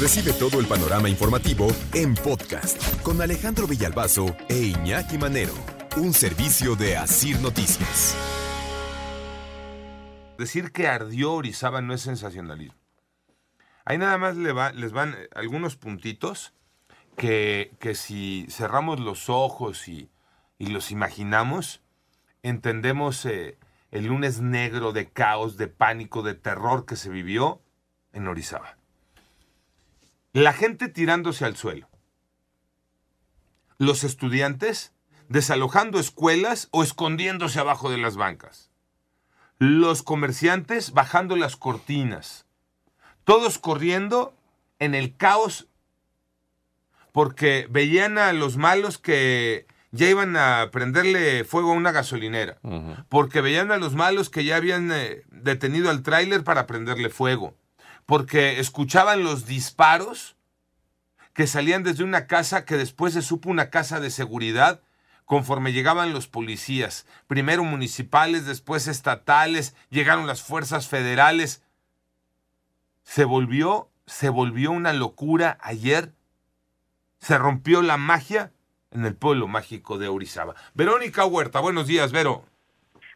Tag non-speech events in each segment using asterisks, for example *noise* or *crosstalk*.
Recibe todo el panorama informativo en podcast con Alejandro Villalbazo e Iñaki Manero, un servicio de Asir Noticias. Decir que ardió Orizaba no es sensacionalismo. Ahí nada más les van algunos puntitos que, si cerramos los ojos y, los imaginamos, entendemos eh, el lunes negro de caos, de pánico, de terror que se vivió en Orizaba. La gente tirándose al suelo. Los estudiantes desalojando escuelas o escondiéndose abajo de las bancas. Los comerciantes bajando las cortinas. Todos corriendo en el caos porque veían a los malos que ya iban a prenderle fuego a una gasolinera, porque veían a los malos que ya habían eh, detenido al tráiler para prenderle fuego, porque escuchaban los disparos que salían desde una casa que después se supo una casa de seguridad conforme llegaban los policías, primero municipales, después estatales, llegaron las fuerzas federales. Se volvió, se volvió una locura ayer. Se rompió la magia en el pueblo mágico de Orizaba. Verónica Huerta, buenos días, Vero.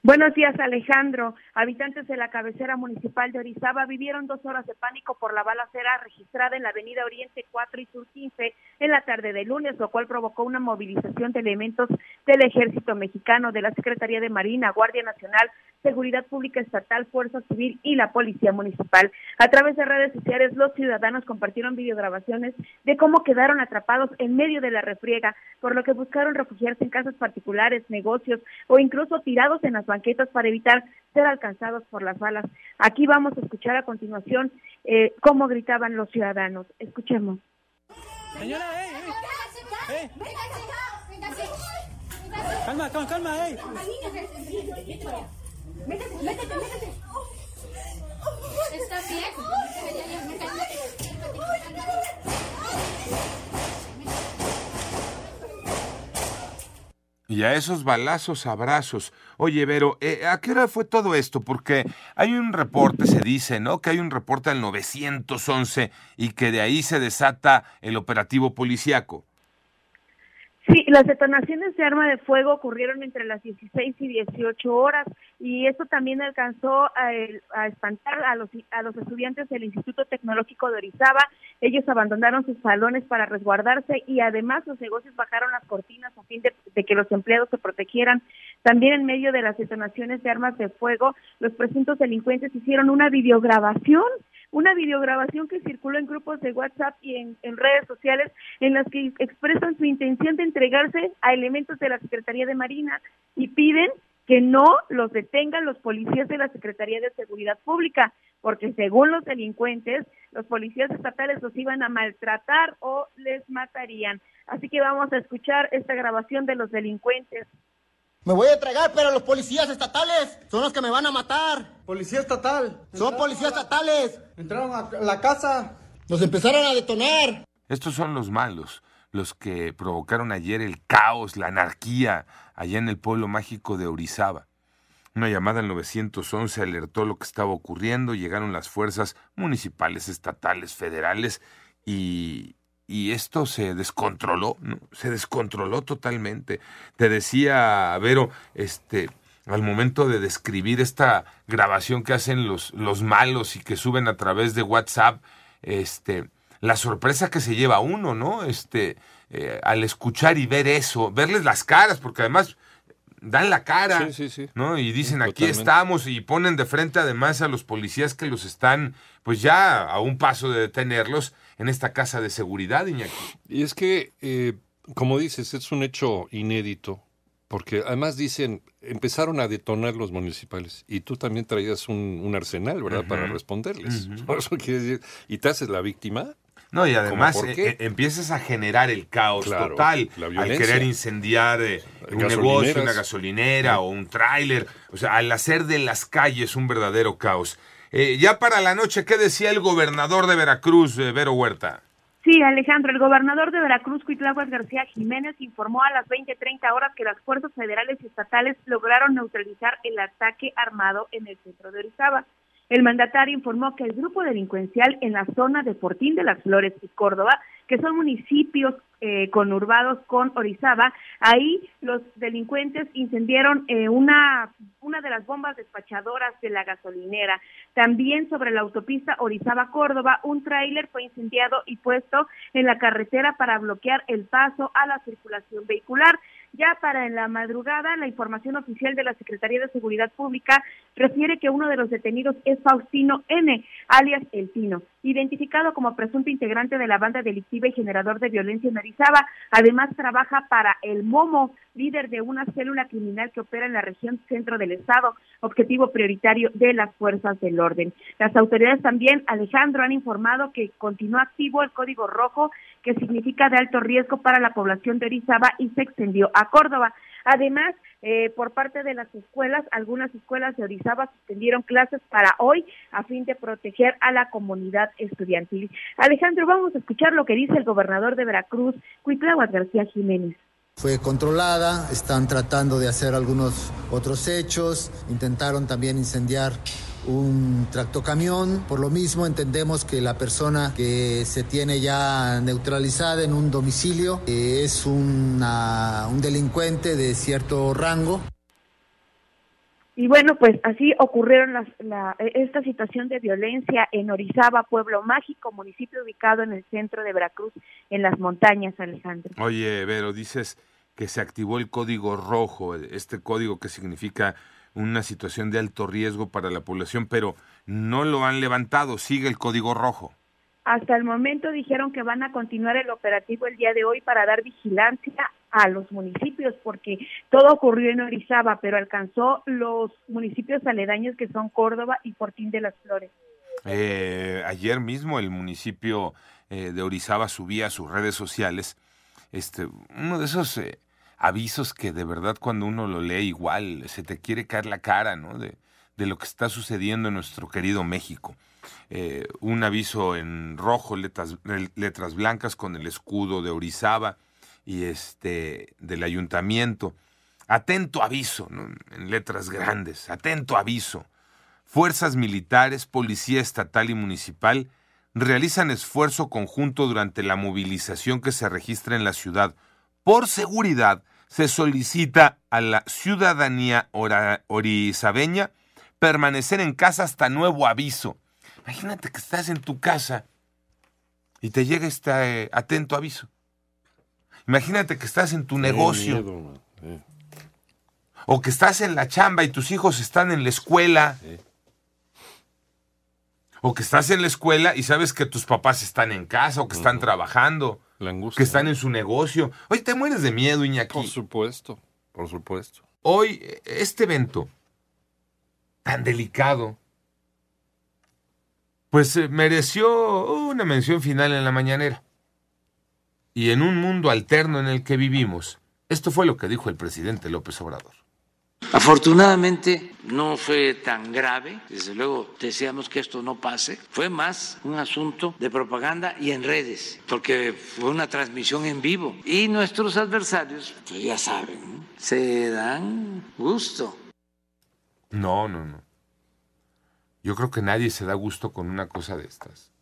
Buenos días, Alejandro. Habitantes de la cabecera municipal de Orizaba vivieron dos horas de pánico por la balacera registrada en la avenida Oriente 4 y Sur 15 en la tarde de lunes, lo cual provocó una movilización de elementos del Ejército Mexicano, de la Secretaría de Marina, Guardia Nacional, Seguridad Pública Estatal, Fuerza Civil y la Policía Municipal. A través de redes sociales, los ciudadanos compartieron videograbaciones de cómo quedaron atrapados en medio de la refriega, por lo que buscaron refugiarse en casas particulares, negocios o incluso tirados en las banquetas para evitar ser alcanzados por las balas. Aquí vamos a escuchar a continuación eh, cómo gritaban los ciudadanos. Escuchemos. Señora, Calma, calma, calma, Métete, métete, métete. ¿Estás bien? Y a esos balazos, abrazos. Oye, Vero, eh, ¿a qué hora fue todo esto? Porque hay un reporte, se dice, ¿no? Que hay un reporte al 911 y que de ahí se desata el operativo policíaco. Sí, las detonaciones de arma de fuego ocurrieron entre las 16 y 18 horas y esto también alcanzó a, espantar a los, a los estudiantes del Instituto Tecnológico de Orizaba. Ellos abandonaron sus salones para resguardarse y además los negocios bajaron las cortinas a fin de que los empleados se protegieran. También en medio de las detonaciones de armas de fuego, los presuntos delincuentes hicieron una videograbación una videograbación que circuló en grupos de WhatsApp y en, redes sociales en las que expresan su intención de entregarse a elementos de la Secretaría de Marina y piden que no los detengan los policías de la Secretaría de Seguridad Pública, porque según los delincuentes, los policías estatales los iban a maltratar o les matarían. Así que vamos a escuchar esta grabación de los delincuentes. Me voy a entregar, pero los policías estatales son los que me van a matar. Policía estatal. Son policías estatales. Entraron a la casa. Nos empezaron a detonar. Estos son los malos, los que provocaron ayer el caos, la anarquía allá en el pueblo mágico de Orizaba. Una llamada al 911 alertó lo que estaba ocurriendo, llegaron las fuerzas municipales, estatales, federales y, y esto se descontroló, ¿no? se descontroló totalmente. Te decía, Vero, este, al momento de describir esta grabación que hacen los, los malos y que suben a través de WhatsApp, este, la sorpresa que se lleva uno, ¿no? Este, eh, al escuchar y ver eso, verles las caras, porque además dan la cara, ¿no? Y dicen aquí estamos y ponen de frente además a los policías que los están, pues ya a un paso de detenerlos en esta casa de seguridad, Iñaki. Y es que, eh, como dices, es un hecho inédito, porque además dicen, empezaron a detonar los municipales y tú también traías un, arsenal, ¿verdad?, para responderles. *laughs* ¿Y te haces la víctima? No, y además eh, eh, empiezas a generar el caos total al querer incendiar un negocio, una gasolinera o un tráiler. O sea, al hacer de las calles un verdadero caos. Eh, ya para la noche, ¿qué decía el gobernador de Veracruz, eh, Vero Huerta? Sí, Alejandro, el gobernador de Veracruz, Cuitláhuac García Jiménez, informó a las 20:30 horas que las fuerzas federales y estatales lograron neutralizar el ataque armado en el centro de Orizaba. El mandatario informó que el grupo delincuencial en la zona de Fortín de las Flores y Córdoba, que son municipios eh, conurbados con Orizaba, ahí los delincuentes incendiaron eh, una, una de las bombas despachadoras de la gasolinera. También sobre la autopista Orizaba-Córdoba, un tráiler fue incendiado y puesto en la carretera para bloquear el paso a la circulación vehicular. Ya para en la madrugada, la información oficial de la Secretaría de Seguridad Pública refiere que uno de los detenidos es Faustino N., alias El Tino, identificado como presunto integrante de la banda delictiva y generador de violencia en Orizaba. Además, trabaja para el MOMO, líder de una célula criminal que opera en la región centro del Estado, objetivo prioritario de las fuerzas del orden. Las autoridades también, Alejandro, han informado que continúa activo el código rojo, que significa de alto riesgo para la población de Orizaba y se extendió a Córdoba. Además, eh, por parte de las escuelas, algunas escuelas de Orizaba suspendieron clases para hoy a fin de proteger a la comunidad estudiantil. Alejandro, vamos a escuchar lo que dice el gobernador de Veracruz, Cuitláhuac García Jiménez fue controlada, están tratando de hacer algunos otros hechos, intentaron también incendiar un tractocamión. Por lo mismo entendemos que la persona que se tiene ya neutralizada en un domicilio es una, un delincuente de cierto rango. Y bueno, pues así ocurrieron las, la, esta situación de violencia en Orizaba, pueblo mágico, municipio ubicado en el centro de Veracruz, en las montañas, Alejandro. Oye, Vero, dices que se activó el código rojo, este código que significa una situación de alto riesgo para la población, pero no lo han levantado, sigue el código rojo. Hasta el momento dijeron que van a continuar el operativo el día de hoy para dar vigilancia a los municipios, porque todo ocurrió en Orizaba, pero alcanzó los municipios aledaños que son Córdoba y Fortín de las Flores. Eh, ayer mismo el municipio eh, de Orizaba subía a sus redes sociales este, uno de esos eh, avisos que de verdad cuando uno lo lee igual se te quiere caer la cara, ¿no? De, de lo que está sucediendo en nuestro querido México. Eh, un aviso en rojo, letras, letras blancas con el escudo de Orizaba y este del ayuntamiento. Atento aviso, en letras grandes, atento aviso. Fuerzas militares, policía estatal y municipal realizan esfuerzo conjunto durante la movilización que se registra en la ciudad. Por seguridad, se solicita a la ciudadanía orizabeña permanecer en casa hasta nuevo aviso. Imagínate que estás en tu casa y te llega este eh, atento aviso. Imagínate que estás en tu negocio. O que estás en la chamba y tus hijos están en la escuela. O que estás en la escuela y sabes que tus papás están en casa o que están trabajando. Que están en su negocio. Hoy te mueres de miedo, Iñaki. Por supuesto, por supuesto. Hoy, este evento tan delicado, pues eh, mereció una mención final en la mañanera. Y en un mundo alterno en el que vivimos, esto fue lo que dijo el presidente López Obrador. Afortunadamente no fue tan grave, desde luego deseamos que esto no pase, fue más un asunto de propaganda y en redes, porque fue una transmisión en vivo y nuestros adversarios, pues ya saben, se dan gusto. No, no, no. Yo creo que nadie se da gusto con una cosa de estas.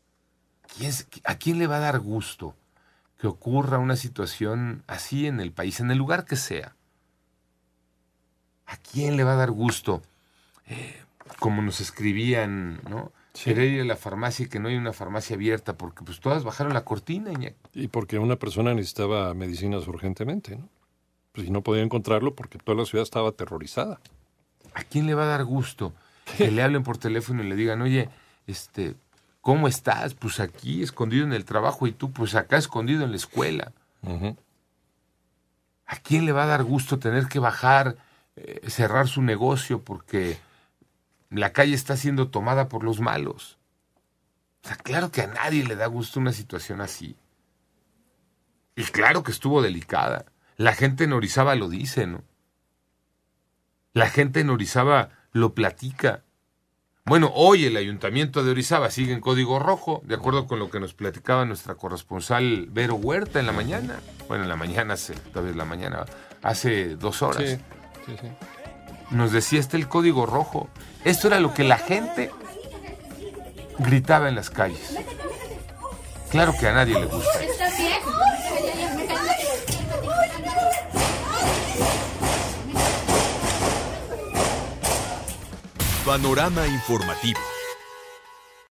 ¿A quién le va a dar gusto que ocurra una situación así en el país, en el lugar que sea? ¿A quién le va a dar gusto? Eh, como nos escribían, ¿no? Querer ir a la farmacia y que no hay una farmacia abierta, porque pues todas bajaron la cortina. Y porque una persona necesitaba medicinas urgentemente, ¿no? Pues y no podía encontrarlo porque toda la ciudad estaba aterrorizada. ¿A quién le va a dar gusto que le hablen por teléfono y le digan, oye, este, ¿cómo estás? Pues aquí, escondido en el trabajo, y tú, pues acá escondido en la escuela. ¿A quién le va a dar gusto tener que bajar eh, cerrar su negocio porque la calle está siendo tomada por los malos. O sea, claro que a nadie le da gusto una situación así. Y claro que estuvo delicada. La gente en Orizaba lo dice, ¿no? La gente en Orizaba lo platica. Bueno, hoy el ayuntamiento de Orizaba sigue en código rojo, de acuerdo con lo que nos platicaba nuestra corresponsal Vero Huerta en la mañana. Bueno, en la mañana, hace, todavía la mañana, hace dos horas. Nos decía este el código rojo. Esto era lo que la gente gritaba en las calles. Claro que a nadie le gusta. Panorama informativo.